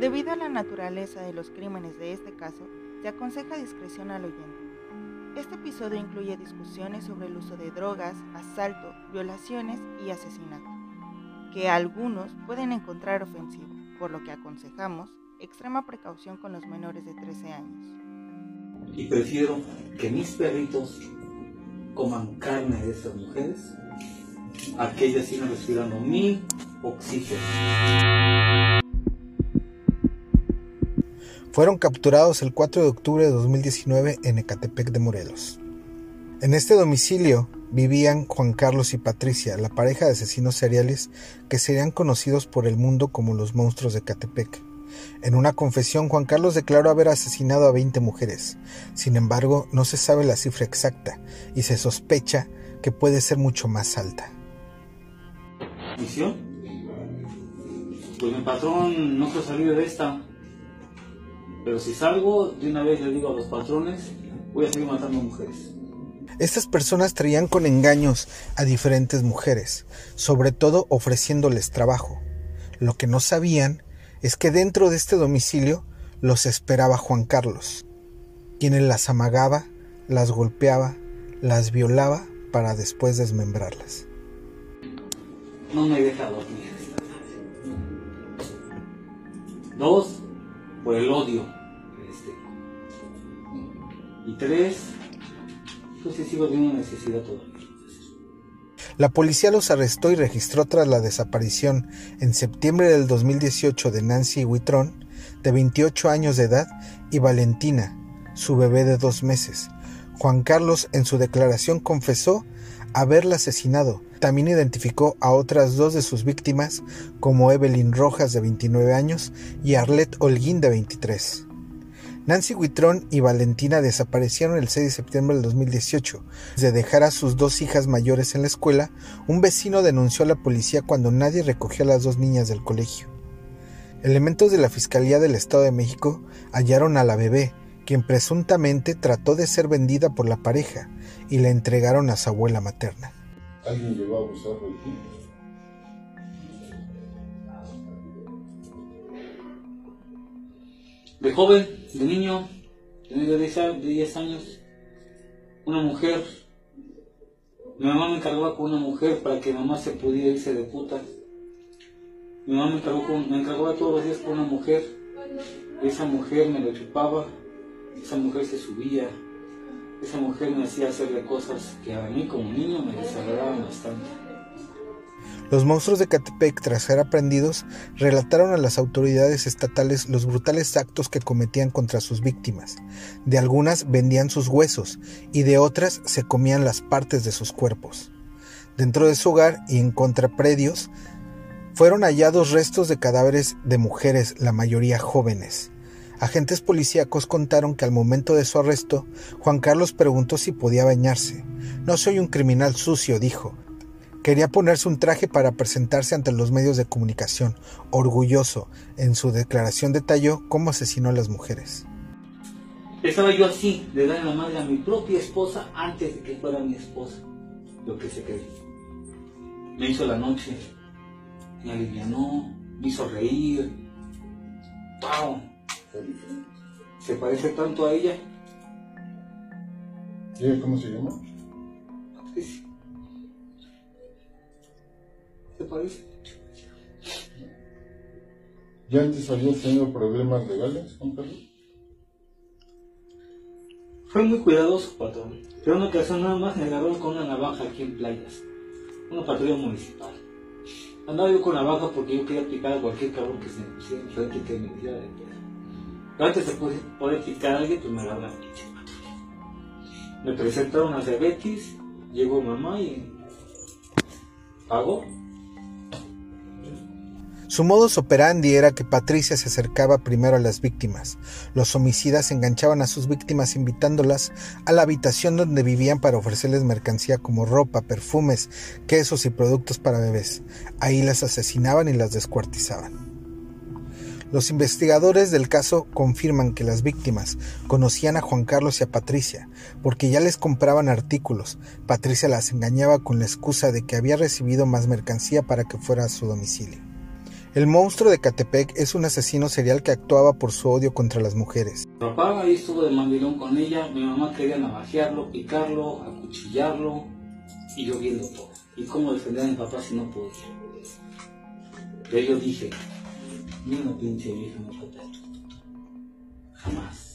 Debido a la naturaleza de los crímenes de este caso, se aconseja discreción al oyente. Este episodio incluye discusiones sobre el uso de drogas, asalto, violaciones y asesinato, que algunos pueden encontrar ofensivo, por lo que aconsejamos extrema precaución con los menores de 13 años. Y prefiero que mis perritos coman carne de estas mujeres a que ellas sigan respirando mi oxígeno. Fueron capturados el 4 de octubre de 2019 en Ecatepec de Morelos. En este domicilio vivían Juan Carlos y Patricia, la pareja de asesinos seriales que serían conocidos por el mundo como los monstruos de Ecatepec. En una confesión, Juan Carlos declaró haber asesinado a 20 mujeres. Sin embargo, no se sabe la cifra exacta y se sospecha que puede ser mucho más alta. ¿Misión? Pues mi patrón no se salido de esta. Pero si salgo, de una vez le digo a los patrones, voy a seguir matando mujeres. Estas personas traían con engaños a diferentes mujeres, sobre todo ofreciéndoles trabajo. Lo que no sabían es que dentro de este domicilio los esperaba Juan Carlos, quien las amagaba, las golpeaba, las violaba para después desmembrarlas. No me deja dormir Dos, por el odio sigo necesidad todavía. La policía los arrestó y registró tras la desaparición en septiembre del 2018 de Nancy Huitrón, de 28 años de edad, y Valentina, su bebé de dos meses. Juan Carlos en su declaración confesó haberla asesinado. También identificó a otras dos de sus víctimas como Evelyn Rojas de 29 años y Arlette Holguín de 23. Nancy Huitrón y Valentina desaparecieron el 6 de septiembre del 2018. De dejar a sus dos hijas mayores en la escuela, un vecino denunció a la policía cuando nadie recogió a las dos niñas del colegio. Elementos de la Fiscalía del Estado de México hallaron a la bebé, quien presuntamente trató de ser vendida por la pareja, y la entregaron a su abuela materna. ¿Alguien llegó a abusar de ti? De joven, de niño, de 10 años, una mujer. Mi mamá me encargaba con una mujer para que mamá se pudiera irse de puta. Mi mamá me con, me encargaba todos los días con una mujer. Esa mujer me lo chupaba, esa mujer se subía, esa mujer me hacía hacerle cosas que a mí como niño me desagradaban bastante. Los monstruos de Catepec, tras ser aprendidos, relataron a las autoridades estatales los brutales actos que cometían contra sus víctimas. De algunas vendían sus huesos y de otras se comían las partes de sus cuerpos. Dentro de su hogar y en contrapredios fueron hallados restos de cadáveres de mujeres, la mayoría jóvenes. Agentes policíacos contaron que al momento de su arresto, Juan Carlos preguntó si podía bañarse. No soy un criminal sucio, dijo. Quería ponerse un traje para presentarse ante los medios de comunicación. Orgulloso, en su declaración detalló cómo asesinó a las mujeres. Estaba yo así, de dar la madre a mi propia esposa antes de que fuera mi esposa. Lo que se cree. Me hizo la noche, me alivianó, me hizo reír. ¡Pau! Se parece tanto a ella. ¿Y cómo se llama? Patricia. ¿Te parece? ¿Ya antes habías tenido problemas legales, Juan Carlos? Fue muy cuidadoso, patrón. Pero una ocasión nada más me agarró con una navaja aquí en playas. Una patrulla municipal. Andaba yo con navaja porque yo quería picar a cualquier cabrón que se me pusiera enfrente que me tirara de piedra. Pero antes de poder picar a alguien, pues me pinche Me presentaron a Betis, llegó mamá y pagó. Su modus operandi era que Patricia se acercaba primero a las víctimas. Los homicidas enganchaban a sus víctimas invitándolas a la habitación donde vivían para ofrecerles mercancía como ropa, perfumes, quesos y productos para bebés. Ahí las asesinaban y las descuartizaban. Los investigadores del caso confirman que las víctimas conocían a Juan Carlos y a Patricia, porque ya les compraban artículos. Patricia las engañaba con la excusa de que había recibido más mercancía para que fuera a su domicilio. El monstruo de Catepec es un asesino serial que actuaba por su odio contra las mujeres. Papá ahí estuvo de mandilón con ella, mi mamá quería navajearlo, picarlo, acuchillarlo y yo viendo todo. ¿Y cómo defender a mi papá si no podía? Pero yo dije, ni una pinche vieja me falta. Jamás.